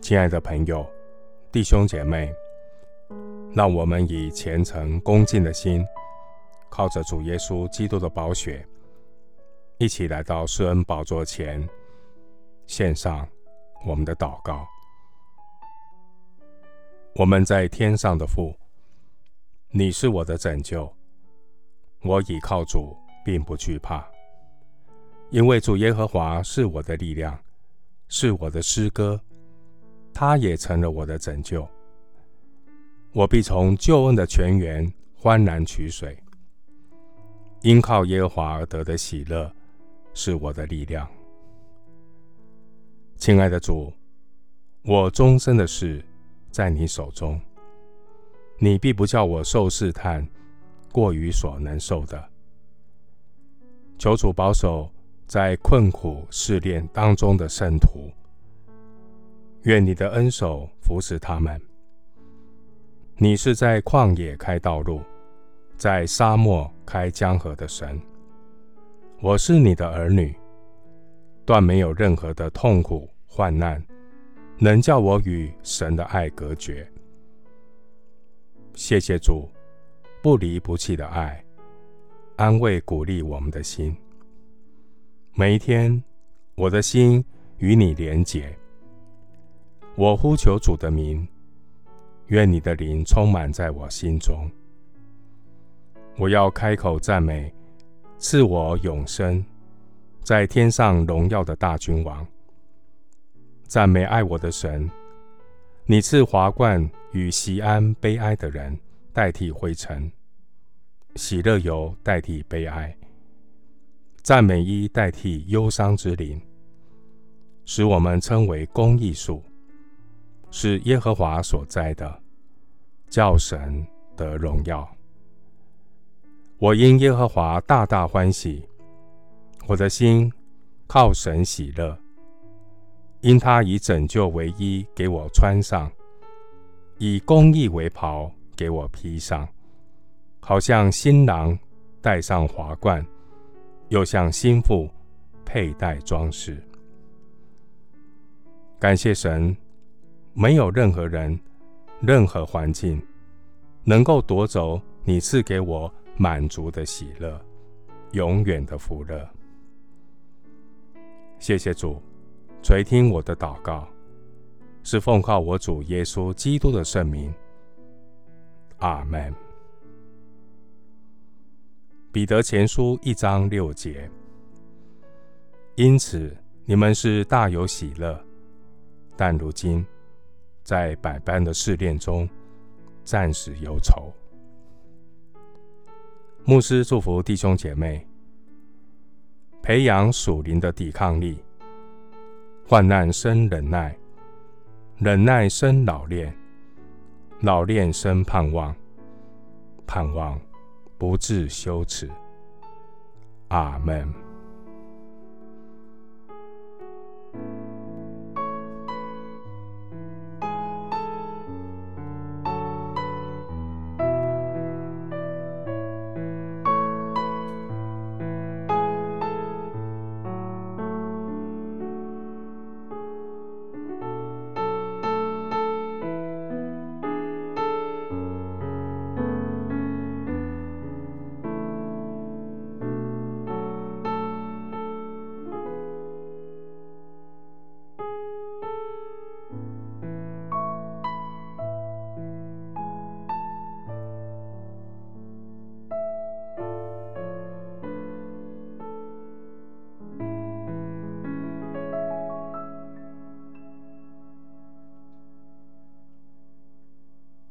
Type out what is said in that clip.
亲爱的朋友、弟兄姐妹，让我们以虔诚恭敬的心，靠着主耶稣基督的宝血，一起来到施恩宝座前，献上我们的祷告。我们在天上的父，你是我的拯救，我倚靠主，并不惧怕，因为主耶和华是我的力量，是我的诗歌。他也成了我的拯救，我必从救恩的泉源欢然取水。因靠耶和华而得的喜乐，是我的力量。亲爱的主，我终身的事在你手中，你必不叫我受试探，过于所能受的。求主保守在困苦试炼当中的圣徒。愿你的恩手扶持他们。你是在旷野开道路，在沙漠开江河的神。我是你的儿女，断没有任何的痛苦患难能叫我与神的爱隔绝。谢谢主不离不弃的爱，安慰鼓励我们的心。每一天，我的心与你连结。我呼求主的名，愿你的灵充满在我心中。我要开口赞美赐我永生，在天上荣耀的大君王。赞美爱我的神，你赐华冠与锡安悲哀的人代替灰尘，喜乐油代替悲哀，赞美衣代替忧伤之灵，使我们称为公义树。是耶和华所在的，叫神得荣耀。我因耶和华大大欢喜，我的心靠神喜乐，因他以拯救为衣给我穿上，以公义为袍给我披上，好像新郎戴上华冠，又像新妇佩戴装饰。感谢神。没有任何人、任何环境能够夺走你赐给我满足的喜乐、永远的福乐。谢谢主垂听我的祷告，是奉靠我主耶稣基督的圣名。阿门。彼得前书一章六节。因此你们是大有喜乐，但如今。在百般的试炼中，暂时忧愁。牧师祝福弟兄姐妹，培养属灵的抵抗力。患难生忍耐，忍耐生老练，老练生盼望，盼望不致羞耻。阿门。